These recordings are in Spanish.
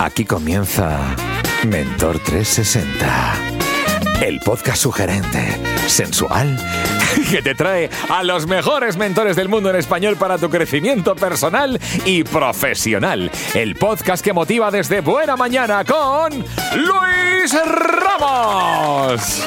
Aquí comienza Mentor 360. El podcast sugerente, sensual, que te trae a los mejores mentores del mundo en español para tu crecimiento personal y profesional. El podcast que motiva desde buena mañana con Luis Ramos.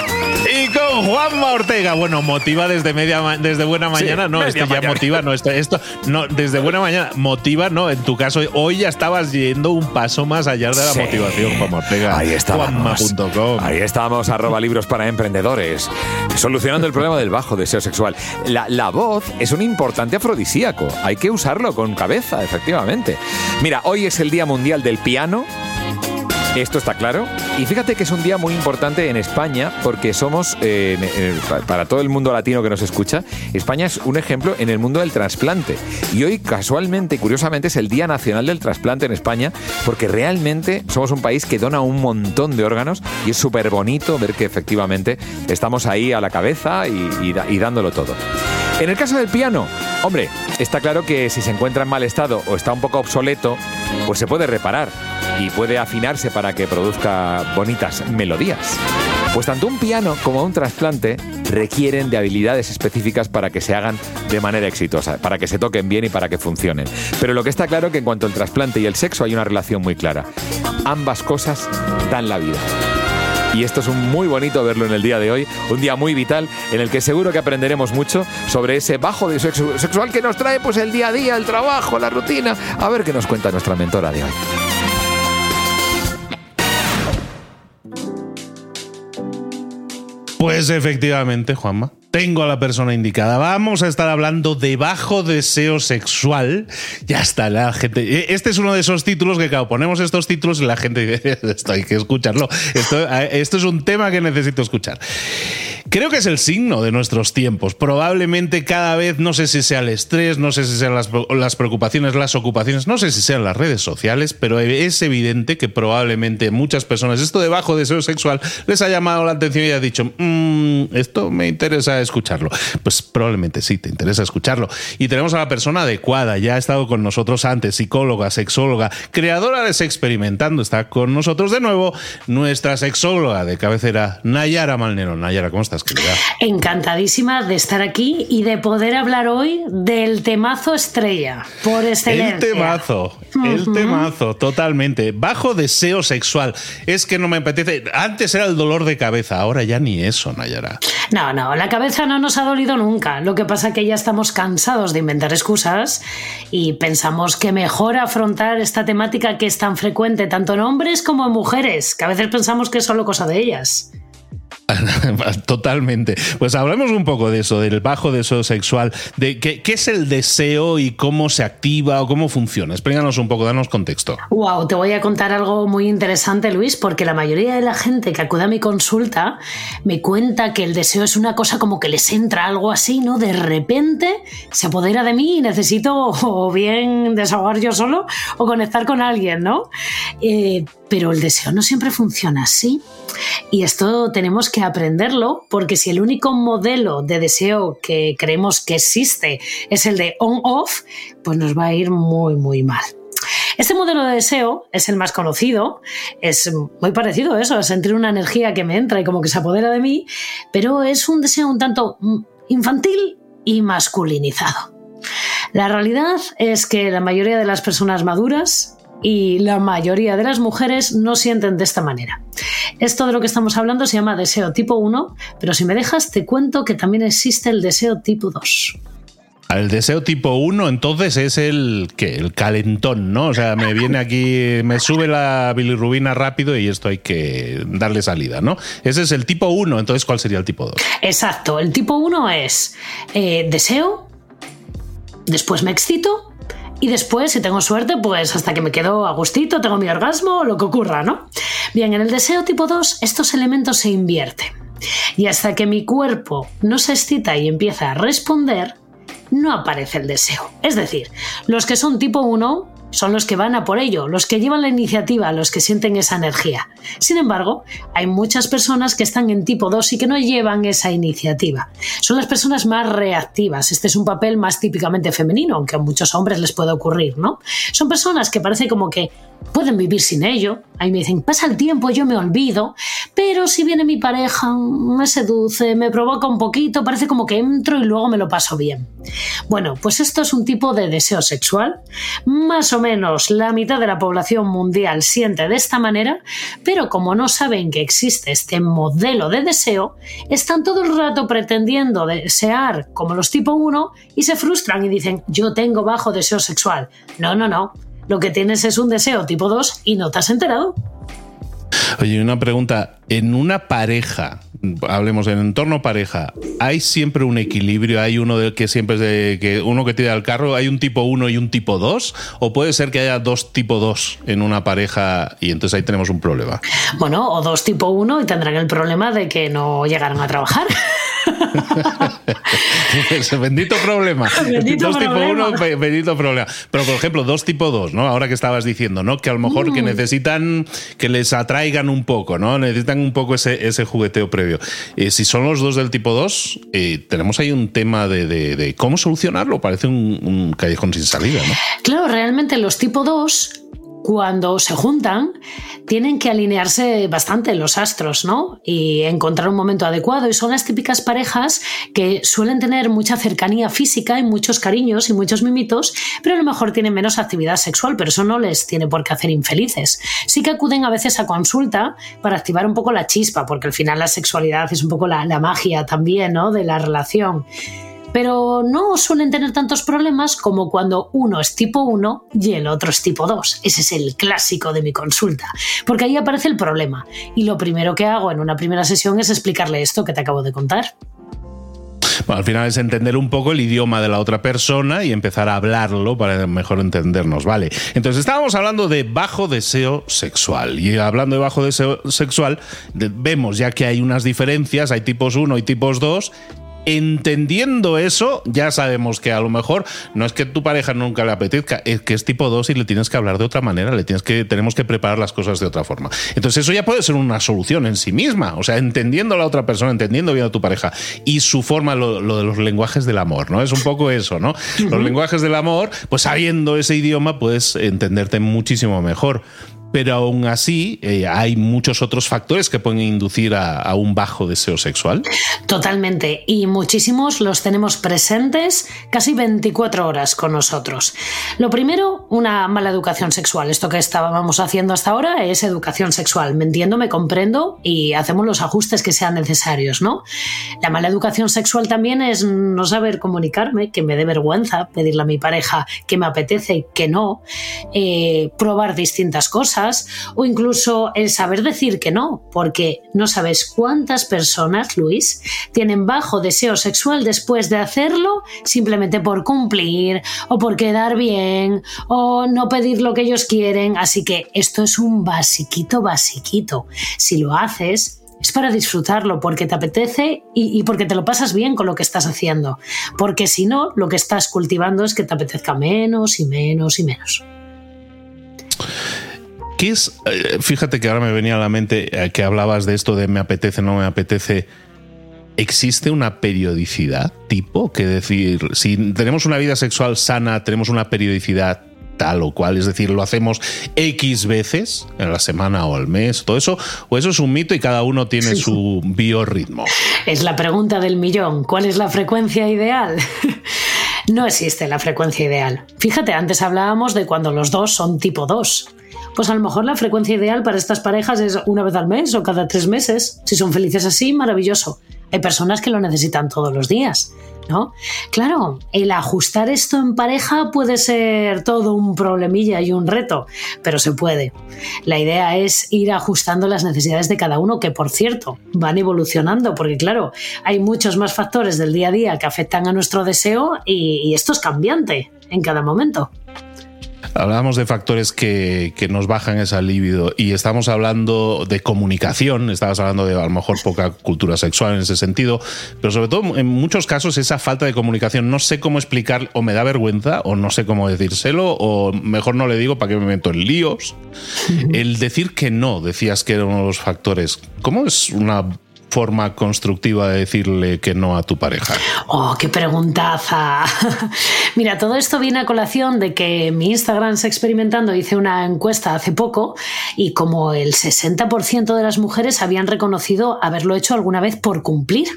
Y con Juanma Ortega. Bueno, motiva desde media desde buena mañana, no, esto ya motiva, no, esto, esto, no, desde buena mañana, motiva, no, en tu caso, hoy ya estabas yendo un paso más allá de la motivación, Juanma Ortega. Ahí estamos. Ahí estamos, arroba libros para emprendedores. Solucionando el problema del bajo deseo sexual. La, la voz es un importante afrodisíaco. Hay que usarlo con cabeza, efectivamente. Mira, hoy es el Día Mundial del Piano. Esto está claro. Y fíjate que es un día muy importante en España porque somos, eh, para todo el mundo latino que nos escucha, España es un ejemplo en el mundo del trasplante. Y hoy, casualmente curiosamente, es el Día Nacional del Trasplante en España porque realmente somos un país que dona un montón de órganos y es súper bonito ver que efectivamente estamos ahí a la cabeza y dándolo todo. En el caso del piano, hombre, está claro que si se encuentra en mal estado o está un poco obsoleto, pues se puede reparar y puede afinarse para que produzca bonitas melodías. Pues tanto un piano como un trasplante requieren de habilidades específicas para que se hagan de manera exitosa, para que se toquen bien y para que funcionen. Pero lo que está claro es que en cuanto al trasplante y el sexo hay una relación muy clara. Ambas cosas dan la vida. Y esto es muy bonito verlo en el día de hoy, un día muy vital en el que seguro que aprenderemos mucho sobre ese bajo de sexo sexual que nos trae pues el día a día, el trabajo, la rutina. A ver qué nos cuenta nuestra mentora de hoy. Pues efectivamente, Juanma. Tengo a la persona indicada. Vamos a estar hablando de bajo deseo sexual. Ya está, la gente. E, este es uno de esos títulos que, claro, ponemos estos títulos y la gente dice: Esto hay que escucharlo. Esto, es un tema que necesito escuchar. Creo que es el signo de nuestros tiempos. Probablemente cada vez, no sé si sea el estrés, no sé si sean las, preocupaciones, las ocupaciones, no sé si sean las redes sociales, pero es evidente que probablemente muchas personas esto de bajo deseo sexual les ha llamado la atención y ha dicho, mmm, esto me interesa escucharlo. Pues probablemente sí, te interesa escucharlo. Y tenemos a la persona adecuada, ya ha estado con nosotros antes, psicóloga, sexóloga, creadora de Experimentando, está con nosotros de nuevo nuestra sexóloga de cabecera, Nayara Malnero. Nayara, ¿cómo estás? Encantadísima de estar aquí y de poder hablar hoy del temazo estrella, por excelencia. El temazo, el temazo, totalmente. Bajo deseo sexual. Es que no me apetece. Antes era el dolor de cabeza, ahora ya ni eso, Nayara. No, no, la cabeza no nos ha dolido nunca. Lo que pasa es que ya estamos cansados de inventar excusas y pensamos que mejor afrontar esta temática que es tan frecuente tanto en hombres como en mujeres, que a veces pensamos que es solo cosa de ellas. Totalmente. Pues hablemos un poco de eso, del bajo deseo sexual, de qué, es el deseo y cómo se activa o cómo funciona. Explícanos un poco, danos contexto. Wow, te voy a contar algo muy interesante, Luis, porque la mayoría de la gente que acude a mi consulta me cuenta que el deseo es una cosa como que les entra algo así, ¿no? De repente se apodera de mí y necesito o bien desahogar yo solo o conectar con alguien, ¿no? Eh, pero el deseo no siempre funciona así. Y esto tenemos que aprenderlo porque si el único modelo de deseo que creemos que existe es el de on-off, pues nos va a ir muy, muy mal. Este modelo de deseo es el más conocido, es muy parecido a eso, a sentir una energía que me entra y como que se apodera de mí, pero es un deseo un tanto infantil y masculinizado. La realidad es que la mayoría de las personas maduras y la mayoría de las mujeres no sienten de esta manera. Esto de lo que estamos hablando se llama deseo tipo 1, pero si me dejas te cuento que también existe el deseo tipo 2. El deseo tipo 1 entonces es el que el calentón, ¿no? O sea, me viene aquí, me sube la bilirrubina rápido y esto hay que darle salida, ¿no? Ese es el tipo 1, entonces ¿cuál sería el tipo 2? Exacto, el tipo 1 es eh, deseo, después me excito y después, si tengo suerte, pues hasta que me quedo a gustito, tengo mi orgasmo o lo que ocurra, ¿no? Bien, en el deseo tipo 2 estos elementos se invierten. Y hasta que mi cuerpo no se excita y empieza a responder, no aparece el deseo. Es decir, los que son tipo 1 son los que van a por ello, los que llevan la iniciativa, los que sienten esa energía. Sin embargo, hay muchas personas que están en tipo 2 y que no llevan esa iniciativa. Son las personas más reactivas. Este es un papel más típicamente femenino, aunque a muchos hombres les puede ocurrir, ¿no? Son personas que parece como que pueden vivir sin ello. Ahí me dicen, pasa el tiempo, yo me olvido, pero si viene mi pareja, me seduce, me provoca un poquito, parece como que entro y luego me lo paso bien. Bueno, pues esto es un tipo de deseo sexual. Más o menos la mitad de la población mundial siente de esta manera, pero como no saben que existe este modelo de deseo, están todo el rato pretendiendo desear como los tipo 1 y se frustran y dicen, yo tengo bajo deseo sexual. No, no, no lo que tienes es un deseo tipo 2 y no te has enterado. Oye, una pregunta. En una pareja, hablemos en entorno pareja, ¿hay siempre un equilibrio? ¿Hay uno de que siempre es de que uno que tira el carro? ¿Hay un tipo 1 y un tipo 2? ¿O puede ser que haya dos tipo 2 en una pareja y entonces ahí tenemos un problema? Bueno, o dos tipo 1 y tendrán el problema de que no llegaron a trabajar. Bendito problema. Bendito dos problema. tipo uno, bendito problema. Pero, por ejemplo, dos tipo dos, ¿no? Ahora que estabas diciendo, ¿no? Que a lo mejor que mm. necesitan que les atraigan un poco, ¿no? Necesitan un poco ese, ese jugueteo previo. Eh, si son los dos del tipo 2, eh, tenemos ahí un tema de, cómo solucionarlo. Parece un, un, callejón sin salida, ¿no? Claro, realmente los tipo 2 cuando se juntan, tienen que alinearse bastante los astros, ¿no? Y encontrar un momento adecuado. Y son las típicas parejas que suelen tener mucha cercanía física y muchos cariños y muchos mimitos, pero a lo mejor tienen menos actividad sexual, pero eso no les tiene por qué hacer infelices. Sí que acuden a veces a consulta para activar un poco la chispa, porque al final la sexualidad es un poco la, magia también, ¿no? De la relación pero no suelen tener tantos problemas como cuando uno es tipo 1 y el otro es tipo 2. Ese es el clásico de mi consulta, porque ahí aparece el problema. Y lo primero que hago en una primera sesión es explicarle esto que te acabo de contar. Bueno, al final es entender un poco el idioma de la otra persona y empezar a hablarlo para mejor entendernos, ¿vale? Entonces estábamos hablando de bajo deseo sexual y hablando de bajo deseo sexual vemos ya que hay unas diferencias, hay tipos 1 y tipos 2 entendiendo eso, ya sabemos que a lo mejor no es que tu pareja nunca le apetezca, es que es tipo 2 y le tienes que hablar de otra manera, le tienes que, tenemos que preparar las cosas de otra forma. Entonces eso ya puede ser una solución en sí misma, o sea, entendiendo a la otra persona, entendiendo bien a tu pareja y su forma, lo, de los lenguajes del amor, ¿no? Es un poco eso, ¿no? Los lenguajes del amor, pues sabiendo ese idioma puedes entenderte muchísimo mejor. Pero aún así eh, hay muchos otros factores que pueden inducir a, un bajo deseo sexual. Totalmente, y muchísimos los tenemos presentes casi 24 horas con nosotros. Lo primero, una mala educación sexual. Esto que estábamos haciendo hasta ahora es educación sexual. Me entiendo, me comprendo y hacemos los ajustes que sean necesarios, ¿no? La mala educación sexual también es no saber comunicarme, que me dé vergüenza pedirle a mi pareja que me apetece y que no, eh, probar distintas cosas o incluso el saber decir que no, porque no sabes cuántas personas, Luis, tienen bajo deseo sexual después de hacerlo simplemente por cumplir o por quedar bien o no pedir lo que ellos quieren. Así que esto es un basiquito, basiquito. Si lo haces, es para disfrutarlo, porque te apetece y, porque te lo pasas bien con lo que estás haciendo. Porque si no, lo que estás cultivando es que te apetezca menos y menos y menos. Eh, fíjate que ahora me venía a la mente eh, que hablabas de esto de me apetece, no me apetece. ¿Existe una periodicidad tipo? Que decir, si tenemos una vida sexual sana, tenemos una periodicidad tal o cual, es decir, lo hacemos X veces en la semana o al mes, todo eso, o eso es un mito y cada uno tiene su biorritmo. Es la pregunta del millón, ¿cuál es la frecuencia ideal? no existe la frecuencia ideal. Fíjate, antes hablábamos de cuando los dos son tipo 2 pues a lo mejor la frecuencia ideal para estas parejas es una vez al mes o cada tres meses. Si son felices así, maravilloso. Hay personas que lo necesitan todos los días, ¿no? Claro, el ajustar esto en pareja puede ser todo un problemilla y un reto, pero se puede. La idea es ir ajustando las necesidades de cada uno, que por cierto, van evolucionando, porque claro, hay muchos más factores del día a día que afectan a nuestro deseo y, y esto es cambiante en cada momento. Hablábamos de factores que, nos bajan esa libido y estamos hablando de comunicación, estabas hablando de a lo mejor poca cultura sexual en ese sentido, pero sobre todo en muchos casos esa falta de comunicación no sé cómo explicar o me da vergüenza o no sé cómo decírselo o mejor no le digo para que me meto en líos. El decir que no, decías que era uno de los factores. ¿Cómo es una forma constructiva de decirle que no a tu pareja? Oh, qué preguntaza. Mira, todo esto viene a colación de que mi Instagram se experimentando hice una encuesta hace poco y como el 60% de las mujeres habían reconocido haberlo hecho alguna vez por cumplir.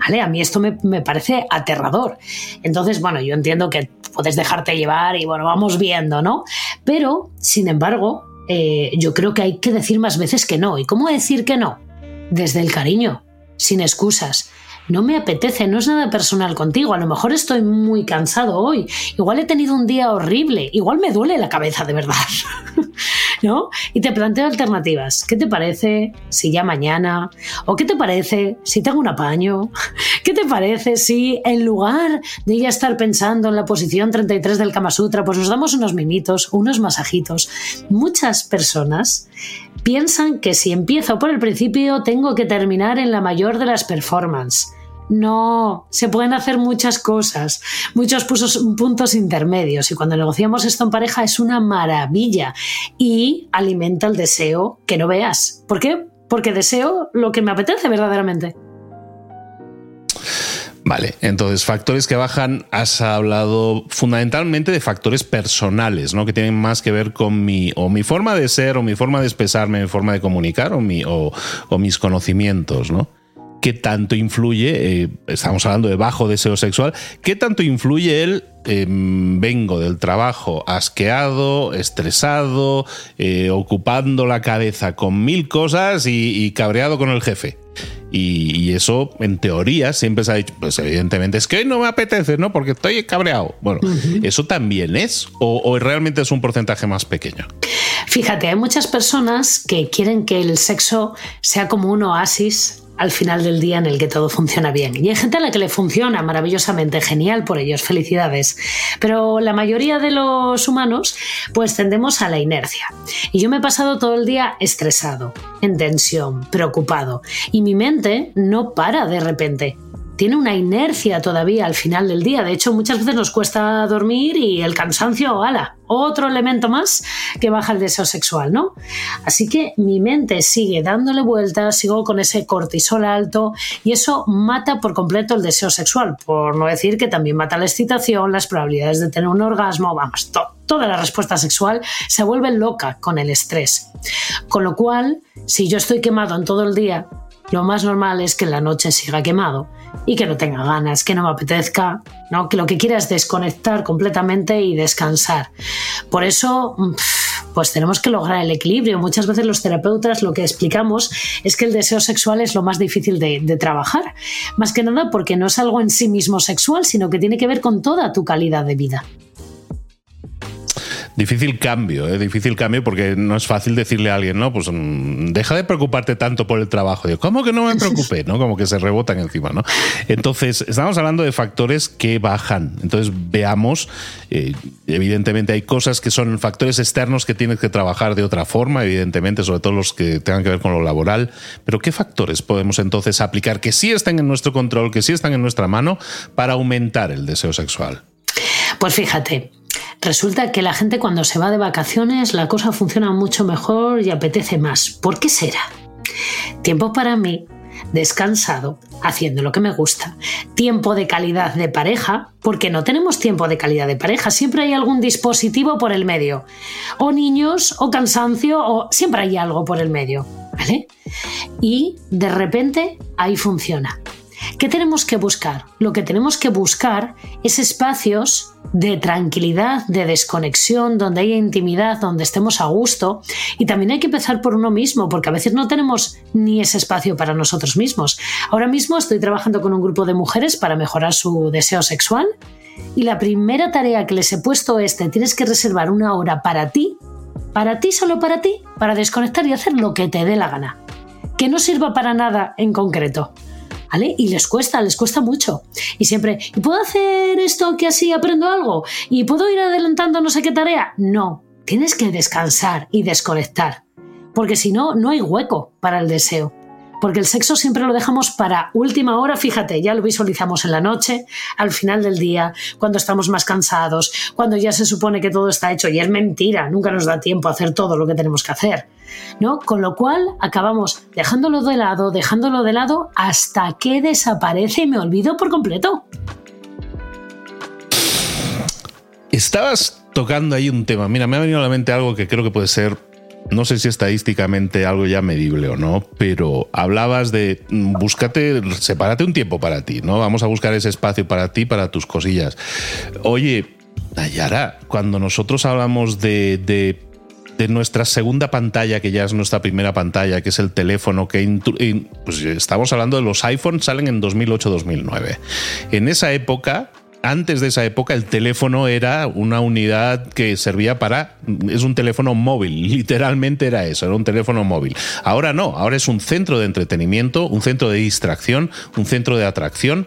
¿Vale? A mí esto me, parece aterrador. Entonces, bueno, yo entiendo que puedes dejarte llevar y bueno, vamos viendo, ¿no? Pero, sin embargo, eh, yo creo que hay que decir más veces que no. ¿Y cómo decir que no? Desde el cariño, sin excusas. No me apetece, no es nada personal contigo, a lo mejor estoy muy cansado hoy, igual he tenido un día horrible, igual me duele la cabeza de verdad. ¿No? Y te planteo alternativas. ¿Qué te parece si ya mañana? ¿O qué te parece si tengo un apaño? ¿Qué te parece si en lugar de ya estar pensando en la posición 33 del Kama Sutra, pues nos damos unos mimitos, unos masajitos? Muchas personas piensan que si empiezo por el principio tengo que terminar en la mayor de las performances. No, se pueden hacer muchas cosas, muchos puntos intermedios y cuando negociamos esto en pareja es una maravilla y alimenta el deseo que no veas. ¿Por qué? Porque deseo lo que me apetece verdaderamente. Vale, entonces factores que bajan, has hablado fundamentalmente de factores personales, ¿no? Que tienen más que ver con mi, o mi forma de ser, o mi forma de expresarme, mi forma de comunicar, o, o, mis conocimientos, ¿no? ¿Qué tanto influye, eh, estamos hablando de bajo deseo sexual, qué tanto influye el em, vengo del trabajo asqueado, estresado, eh, ocupando la cabeza con mil cosas y cabreado con el jefe? Y, eso, en teoría, siempre se ha dicho, pues evidentemente es que no me apetece, ¿no? Porque estoy cabreado. Bueno, ¿eso también es o, o realmente es un porcentaje más pequeño? Fíjate, hay muchas personas que quieren que el sexo sea como un oasis al final del día en el que todo funciona bien. Y hay gente a la que le funciona maravillosamente, genial por ellos, felicidades. Pero la mayoría de los humanos pues tendemos a la inercia. Y yo me he pasado todo el día estresado, en tensión, preocupado. Y mi mente no para de repente tiene una inercia todavía al final del día. De hecho, muchas veces nos cuesta dormir y el cansancio, ala, otro elemento más que baja el deseo sexual, ¿no? Así que mi mente sigue dándole vueltas, sigo con ese cortisol alto y eso mata por completo el deseo sexual, por no decir que también mata la excitación, las probabilidades de tener un orgasmo, vamos, toda la respuesta sexual se vuelve loca con el estrés. Con lo cual, si yo estoy quemado en todo el día, lo más normal es que en la noche siga quemado y que no tenga ganas, que no me apetezca, ¿no? que lo que quiera es desconectar completamente y descansar. Por eso, pues tenemos que lograr el equilibrio. Muchas veces los terapeutas lo que explicamos es que el deseo sexual es lo más difícil de, de trabajar, más que nada porque no es algo en sí mismo sexual, sino que tiene que ver con toda tu calidad de vida. Difícil cambio, ¿eh? difícil cambio porque no es fácil decirle a alguien, no, pues mm, deja de preocuparte tanto por el trabajo. Digo, ¿cómo que no me preocupe? ¿No? Como que se rebotan encima, ¿no? Entonces, estamos hablando de factores que bajan. Entonces, veamos, eh, evidentemente hay cosas que son factores externos que tienes que trabajar de otra forma, evidentemente, sobre todo los que tengan que ver con lo laboral. Pero, ¿qué factores podemos entonces aplicar que sí están en nuestro control, que sí están en nuestra mano para aumentar el deseo sexual? Pues fíjate, Resulta que la gente cuando se va de vacaciones la cosa funciona mucho mejor y apetece más. ¿Por qué será? Tiempo para mí, descansado, haciendo lo que me gusta. Tiempo de calidad de pareja, porque no tenemos tiempo de calidad de pareja, siempre hay algún dispositivo por el medio. O niños, o cansancio, o siempre hay algo por el medio. ¿Vale? Y de repente ahí funciona. ¿Qué tenemos que buscar? Lo que tenemos que buscar es espacios de tranquilidad, de desconexión, donde haya intimidad, donde estemos a gusto. Y también hay que empezar por uno mismo, porque a veces no tenemos ni ese espacio para nosotros mismos. Ahora mismo estoy trabajando con un grupo de mujeres para mejorar su deseo sexual. Y la primera tarea que les he puesto es, te tienes que reservar una hora para ti, para ti, solo para ti, para desconectar y hacer lo que te dé la gana. Que no sirva para nada en concreto. Y les cuesta, les cuesta mucho. Y siempre, ¿y puedo hacer esto que así aprendo algo? ¿Y puedo ir adelantando no sé qué tarea? No, tienes que descansar y desconectar. Porque si no, no hay hueco para el deseo porque el sexo siempre lo dejamos para última hora, fíjate, ya lo visualizamos en la noche, al final del día, cuando estamos más cansados, cuando ya se supone que todo está hecho y es mentira, nunca nos da tiempo a hacer todo lo que tenemos que hacer, ¿no? Con lo cual acabamos dejándolo de lado, dejándolo de lado hasta que desaparece y me olvido por completo. Estabas tocando ahí un tema. Mira, me ha venido a la mente algo que creo que puede ser no sé si estadísticamente algo ya medible o no, pero hablabas de mm, búscate, sepárate un tiempo para ti, ¿no? Vamos a buscar ese espacio para ti, para tus cosillas. Oye, Nayara, cuando nosotros hablamos de, de, nuestra segunda pantalla, que ya es nuestra primera pantalla, que es el teléfono, que pues estamos hablando de los iPhones, salen en 2008-2009. En esa época antes de esa época el teléfono era una unidad que servía para... Es un teléfono móvil, literalmente era eso, era un teléfono móvil. Ahora no, ahora es un centro de entretenimiento, un centro de distracción, un centro de atracción.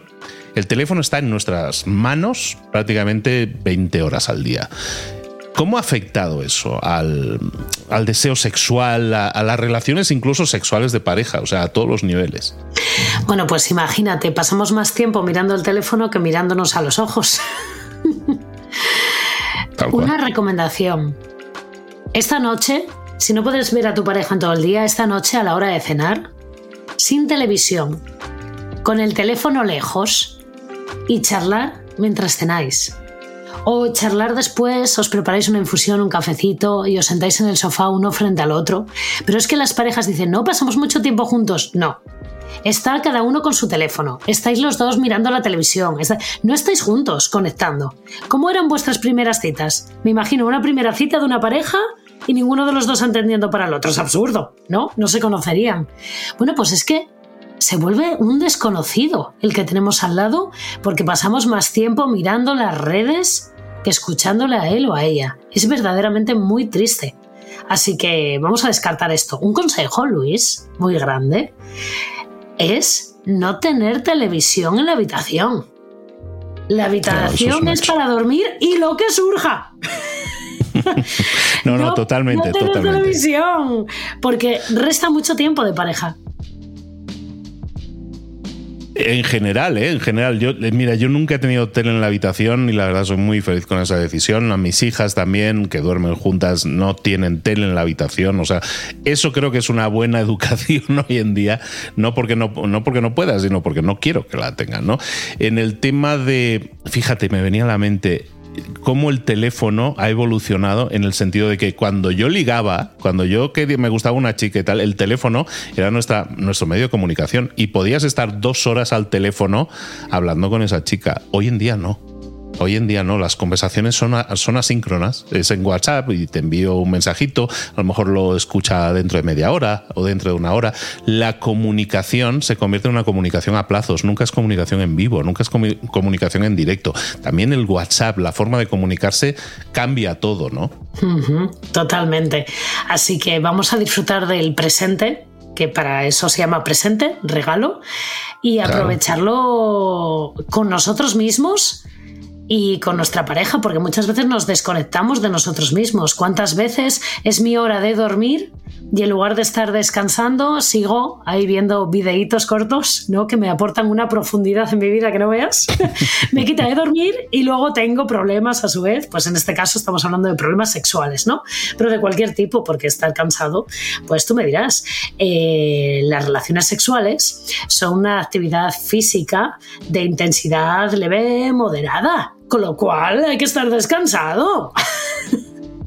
El teléfono está en nuestras manos prácticamente 20 horas al día. ¿Cómo ha afectado eso al, deseo sexual, a, las relaciones incluso sexuales de pareja, o sea, a todos los niveles? Bueno, pues imagínate, pasamos más tiempo mirando el teléfono que mirándonos a los ojos. Una recomendación. Esta noche, si no puedes ver a tu pareja en todo el día, esta noche a la hora de cenar, sin televisión, con el teléfono lejos y charlar mientras cenáis. O charlar después, os preparáis una infusión, un cafecito y os sentáis en el sofá uno frente al otro. Pero es que las parejas dicen, no, pasamos mucho tiempo juntos. No. Está cada uno con su teléfono, estáis los dos mirando la televisión, no estáis juntos conectando. ¿Cómo eran vuestras primeras citas? Me imagino una primera cita de una pareja y ninguno de los dos entendiendo para el otro. Es absurdo, ¿no? No se conocerían. Bueno, pues es que se vuelve un desconocido el que tenemos al lado porque pasamos más tiempo mirando las redes que escuchándole a él o a ella. Es verdaderamente muy triste. Así que vamos a descartar esto. Un consejo, Luis, muy grande, es no tener televisión en la habitación. La habitación es, para dormir y lo que surja. no, no, totalmente. No tener televisión, porque resta mucho tiempo de pareja. En general, ¿eh? En general. Yo, eh, mira, yo nunca he tenido tele en la habitación y la verdad soy muy feliz con esa decisión. A mis hijas también, que duermen juntas, no tienen tele en la habitación. O sea, eso creo que es una buena educación hoy en día. No porque no, no porque no pueda, sino porque no quiero que la tengan, ¿no? En el tema de, fíjate, me venía a la mente cómo el teléfono ha evolucionado en el sentido de que cuando yo ligaba, cuando yo que me gustaba una chica y tal, el teléfono era nuestra, nuestro medio de comunicación y podías estar dos horas al teléfono hablando con esa chica. Hoy en día no. Hoy en día no, las conversaciones son, son asíncronas. Es en WhatsApp y te envío un mensajito, a lo mejor lo escucha dentro de media hora o dentro de una hora. La comunicación se convierte en una comunicación a plazos, nunca es comunicación en vivo, nunca es comunicación en directo. También el WhatsApp, la forma de comunicarse cambia todo, ¿no? totalmente. Así que vamos a disfrutar del presente, que para eso se llama presente, regalo, y aprovecharlo con nosotros mismos y con nuestra pareja, porque muchas veces nos desconectamos de nosotros mismos. ¿Cuántas veces es mi hora de dormir y en lugar de estar descansando, sigo ahí viendo videitos cortos, ¿no? Que me aportan una profundidad en mi vida que no veas. me quita de dormir y luego tengo problemas a su vez. Pues en este caso estamos hablando de problemas sexuales, ¿no? Pero de cualquier tipo, porque estar cansado, pues tú me dirás, eh, las relaciones sexuales son una actividad física de intensidad leve moderada con lo cual hay que estar descansado.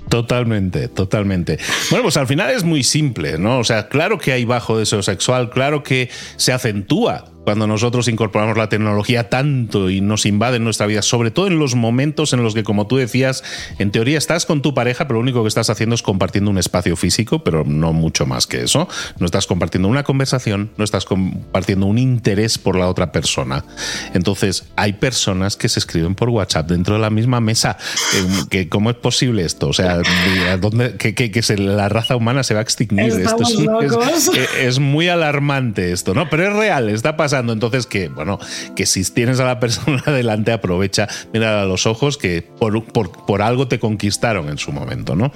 Totalmente, totalmente. Bueno, pues al final es muy simple, ¿no? O sea, claro que hay bajo deseo sexual, claro que se acentúa cuando nosotros incorporamos la tecnología tanto y nos invade en nuestra vida, sobre todo en los momentos en los que, como tú decías, en teoría estás con tu pareja, pero lo único que estás haciendo es compartiendo un espacio físico, pero no mucho más que eso. No estás compartiendo una conversación, no estás compartiendo un interés por la otra persona. Entonces, hay personas que se escriben por WhatsApp dentro de la misma mesa. Que, ¿Cómo es posible esto? O sea, ¿dónde, que, que, la raza humana se va a extinguir. Esto es, es muy alarmante esto, ¿no? Pero es real, está pasando entonces que, bueno, que si tienes a la persona delante, aprovecha, mira a los ojos que por, por, algo te conquistaron en su momento, ¿no?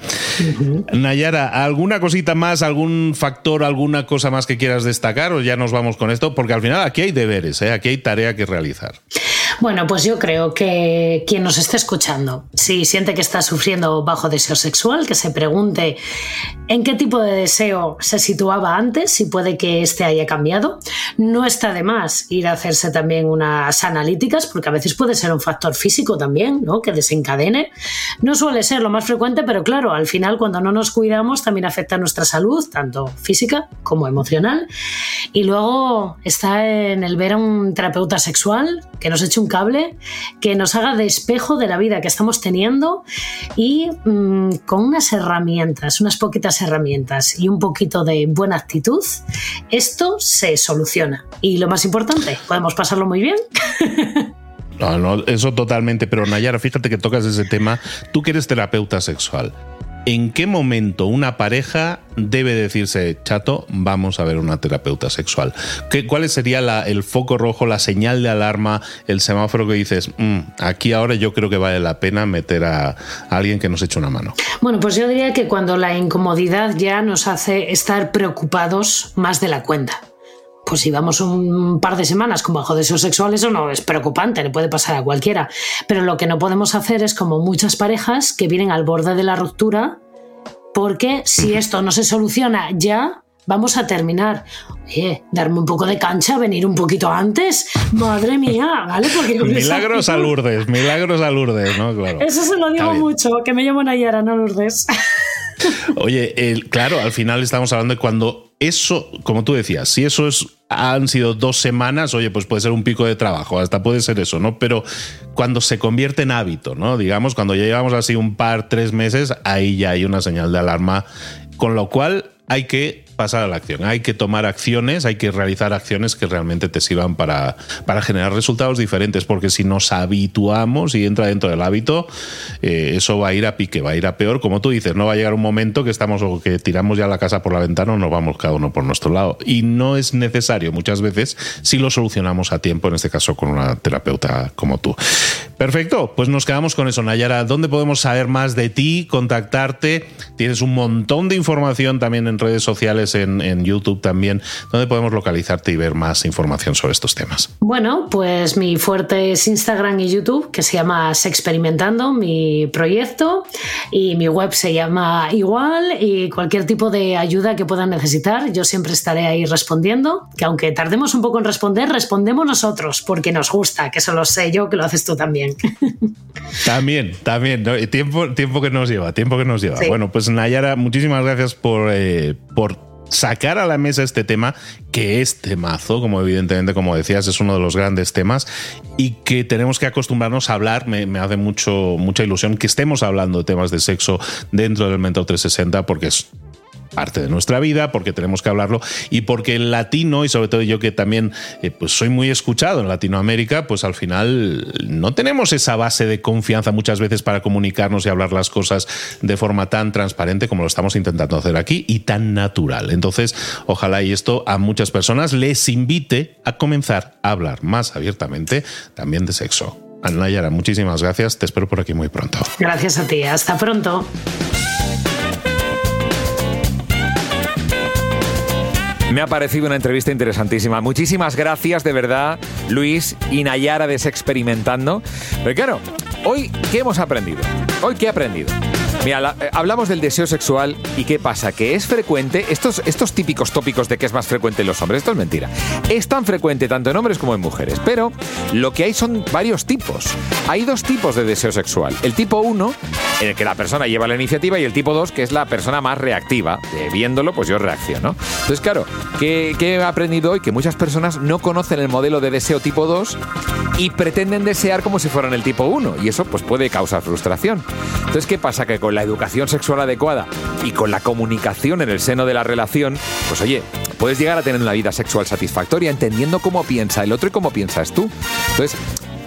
Nayara, ¿alguna cosita más, algún factor, alguna cosa más que quieras destacar o ya nos vamos con esto? Porque al final aquí hay deberes, ¿eh? aquí hay tarea que realizar. Bueno, pues yo creo que quien nos esté escuchando, si siente que está sufriendo bajo deseo sexual, que se pregunte en qué tipo de deseo se situaba antes, si puede que este haya cambiado. No está de más ir a hacerse también unas analíticas, porque a veces puede ser un factor físico también, ¿no? Que desencadene. No suele ser lo más frecuente, pero claro, al final cuando no nos cuidamos también afecta nuestra salud, tanto física como emocional. Y luego está en el ver a un terapeuta sexual que nos eche un cable, que nos haga de espejo de la vida que estamos teniendo y mm, con unas herramientas, unas poquitas herramientas y un poquito de buena actitud, esto se soluciona. Y lo más importante, podemos pasarlo muy bien. No, eso totalmente, pero Nayara, fíjate que tocas ese tema, tú que eres terapeuta sexual. ¿En qué momento una pareja debe decirse, chato, vamos a ver una terapeuta sexual? ¿Qué, ¿Cuál sería el foco rojo, la señal de alarma, el semáforo que dices, mm, aquí ahora yo creo que vale la pena meter a, a alguien que nos eche una mano? Bueno, pues yo diría que cuando la incomodidad ya nos hace estar preocupados más de la cuenta pues si vamos un par de semanas con bajo deseo sexual, eso no es preocupante, le puede pasar a cualquiera. Pero lo que no podemos hacer es como muchas parejas que vienen al borde de la ruptura, porque si esto no se soluciona ya, vamos a terminar. Oye, darme un poco de cancha, venir un poquito antes. Madre mía, ¿vale? Porque milagros a Lourdes, milagros a Lourdes, ¿no? Claro. Eso se lo digo mucho, que me llamo Nayara, no Lourdes. Oye, claro, al final estamos hablando de cuando eso, como tú decías, si eso es han sido dos semanas, oye, pues puede ser un pico de trabajo, hasta puede ser eso, ¿no? Pero cuando se convierte en hábito, ¿no? Digamos, cuando ya llevamos así un par, tres meses, ahí ya hay una señal de alarma, con lo cual hay que pasar a la acción. Hay que tomar acciones, hay que realizar acciones que realmente te sirvan para, para generar resultados diferentes, porque si nos habituamos y entra dentro del hábito, eh, eso va a ir a pique, va a ir a peor. Como tú dices, no va a llegar un momento que estamos o que tiramos ya la casa por la ventana o nos vamos cada uno por nuestro lado. Y no es necesario muchas veces si lo solucionamos a tiempo, en este caso con una terapeuta como tú. Perfecto, pues nos quedamos con eso. Nayara, ¿dónde podemos saber más de ti, contactarte? Tienes un montón de información también en redes sociales en, en YouTube también, donde podemos localizarte y ver más información sobre estos temas. Bueno, pues mi fuerte es Instagram y YouTube, que se llama Sexperimentando, mi proyecto, y mi web se llama igual, y cualquier tipo de ayuda que puedan necesitar, yo siempre estaré ahí respondiendo, que aunque tardemos un poco en responder, respondemos nosotros, porque nos gusta, que eso lo sé yo, que lo haces tú también. También, también, tiempo, tiempo que nos lleva, tiempo que nos lleva. Bueno, pues Nayara, muchísimas gracias por, eh, por sacar a la mesa este tema, que es temazo, como evidentemente, como decías, es uno de los grandes temas, y que tenemos que acostumbrarnos a hablar. Me, me, hace mucho, mucha ilusión que estemos hablando de temas de sexo dentro del Mentor 360, porque es parte de nuestra vida, porque tenemos que hablarlo y porque el latino, y sobre todo yo que también eh, pues soy muy escuchado en Latinoamérica, pues al final no tenemos esa base de confianza muchas veces para comunicarnos y hablar las cosas de forma tan transparente como lo estamos intentando hacer aquí y tan natural. Entonces, ojalá y esto a muchas personas les invite a comenzar a hablar más abiertamente también de sexo. Anayara, muchísimas gracias. Te espero por aquí muy pronto. Gracias a ti. Hasta pronto. Me ha parecido una entrevista interesantísima. Muchísimas gracias, de verdad, Luis y Nayara de Experimentando. Pero claro, hoy, ¿qué hemos aprendido? Hoy, ¿qué he aprendido? Mira, eh, hablamos del deseo sexual y qué pasa, que es frecuente, estos, estos típicos tópicos de que es más frecuente en los hombres, esto es mentira. Es tan frecuente tanto en hombres como en mujeres, pero lo que hay son varios tipos. Hay dos tipos de deseo sexual. El tipo 1, en el que la persona lleva la iniciativa, y el tipo 2, que es la persona más reactiva. viéndolo, pues yo reacciono. Entonces, claro, ¿qué, ¿qué he aprendido hoy? Que muchas personas no conocen el modelo de deseo tipo 2 y pretenden desear como si fueran el tipo 1, y eso pues puede causar frustración. Entonces, ¿qué pasa? Que con la educación sexual adecuada y con la comunicación en el seno de la relación, pues oye, puedes llegar a tener una vida sexual satisfactoria entendiendo cómo piensa el otro y cómo piensas tú. Entonces,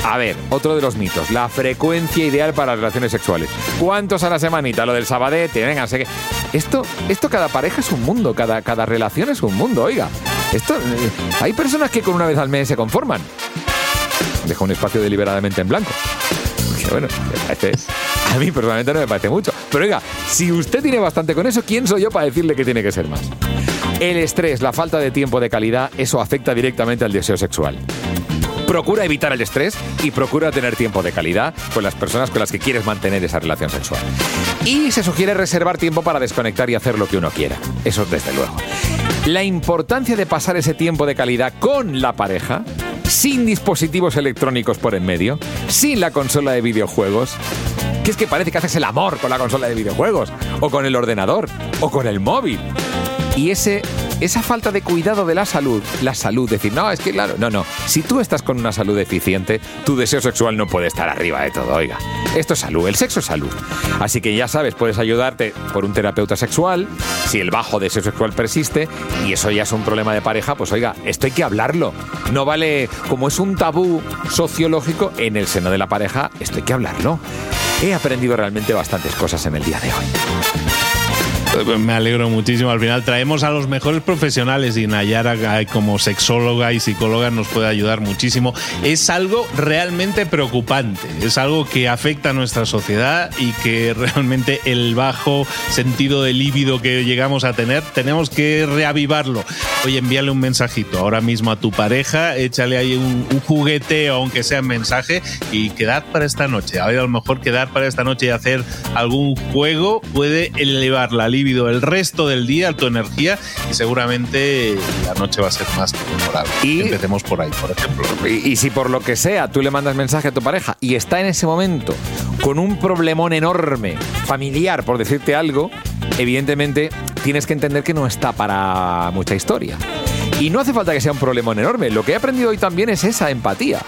a ver, otro de los mitos, la frecuencia ideal para relaciones sexuales. ¿Cuántos a la semanita? Lo del sabadete, venga, sé que... Esto, esto cada pareja es un mundo, cada, cada relación es un mundo, oiga. Esto, eh, hay personas que con una vez al mes se conforman. Deja un espacio deliberadamente en blanco. bueno, este es... A mí personalmente no me parece mucho. Pero oiga, si usted tiene bastante con eso, ¿quién soy yo para decirle que tiene que ser más? El estrés, la falta de tiempo de calidad, eso afecta directamente al deseo sexual. Procura evitar el estrés y procura tener tiempo de calidad con las personas con las que quieres mantener esa relación sexual. Y se sugiere reservar tiempo para desconectar y hacer lo que uno quiera. Eso desde luego. La importancia de pasar ese tiempo de calidad con la pareja sin dispositivos electrónicos por en medio, sin la consola de videojuegos, que es que parece que haces el amor con la consola de videojuegos, o con el ordenador, o con el móvil. Y ese, esa falta de cuidado de la salud, la salud, decir, no, es que claro, no, no, si tú estás con una salud deficiente, tu deseo sexual no puede estar arriba de todo, oiga. Esto es salud, el sexo es salud. Así que ya sabes, puedes ayudarte por un terapeuta sexual, si el bajo deseo sexual persiste, y eso ya es un problema de pareja, pues oiga, esto hay que hablarlo. No vale, como es un tabú sociológico en el seno de la pareja, esto hay que hablarlo. He aprendido realmente bastantes cosas en el día de hoy. Me alegro muchísimo. Al final traemos a los mejores profesionales y Nayara como sexóloga y psicóloga nos puede ayudar muchísimo. Es algo realmente preocupante, es algo que afecta a nuestra sociedad y que realmente el bajo sentido de líbido que llegamos a tener tenemos que reavivarlo. Oye, envíale un mensajito ahora mismo a tu pareja, échale ahí un, un juguete aunque sea en mensaje y quedar para esta noche. A ver, a lo mejor quedar para esta noche y hacer algún juego puede elevar la libido el resto del día, tu energía y seguramente la noche va a ser más memorable. Y empecemos por ahí, por ejemplo. Y, si por lo que sea tú le mandas mensaje a tu pareja y está en ese momento con un problemón enorme, familiar, por decirte algo, evidentemente tienes que entender que no está para mucha historia. Y no hace falta que sea un problemón enorme. Lo que he aprendido hoy también es esa empatía.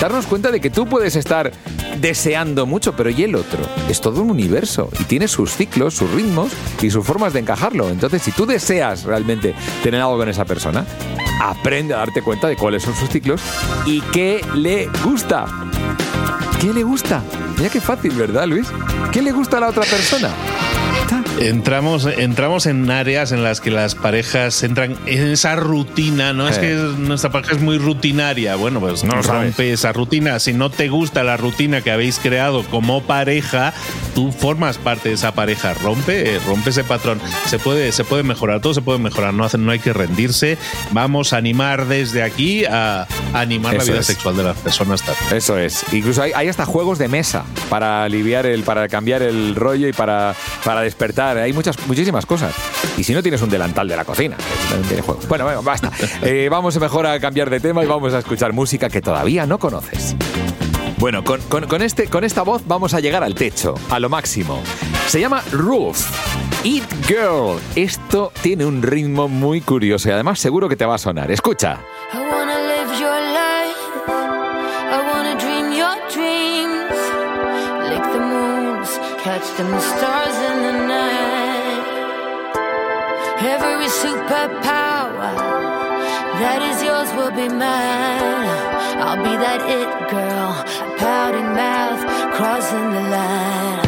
Darnos cuenta de que tú puedes estar deseando mucho, pero ¿y el otro? Es todo un universo y tiene sus ciclos, sus ritmos y sus formas de encajarlo. Entonces, si tú deseas realmente tener algo con esa persona, aprende a darte cuenta de cuáles son sus ciclos y qué le gusta. ¿Qué le gusta? Mira qué fácil, ¿verdad, Luis? ¿Qué le gusta a la otra persona? Entramos, entramos en áreas en las que las parejas entran en esa rutina, ¿no? Es que nuestra pareja es muy rutinaria. Bueno, pues no rompe esa rutina. Si no te gusta la rutina que habéis creado como pareja, tú formas parte de esa pareja. Rompe, rompe ese patrón. Se puede, se puede mejorar, todo se puede mejorar. No, no hay que rendirse. Vamos a animar desde aquí a, animar la vida sexual de las personas también. Eso es. Incluso hay, hay hasta juegos de mesa para aliviar el, para cambiar el rollo y para, para despertar. Hay muchas, muchísimas cosas. Y si no tienes un delantal de la cocina, tiene juego. Bueno, bueno, basta. Eh, vamos mejor a cambiar de tema y vamos a escuchar música que todavía no conoces. Bueno, con, con, este, con esta voz vamos a llegar al techo, a lo máximo. Se llama Ruth. Eat Girl. Esto tiene un ritmo muy curioso y además seguro que te va a sonar. Escucha. catch them stars Every superpower that is yours will be mine. I'll be that it girl, pouting mouth, crossing the line.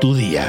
tu día.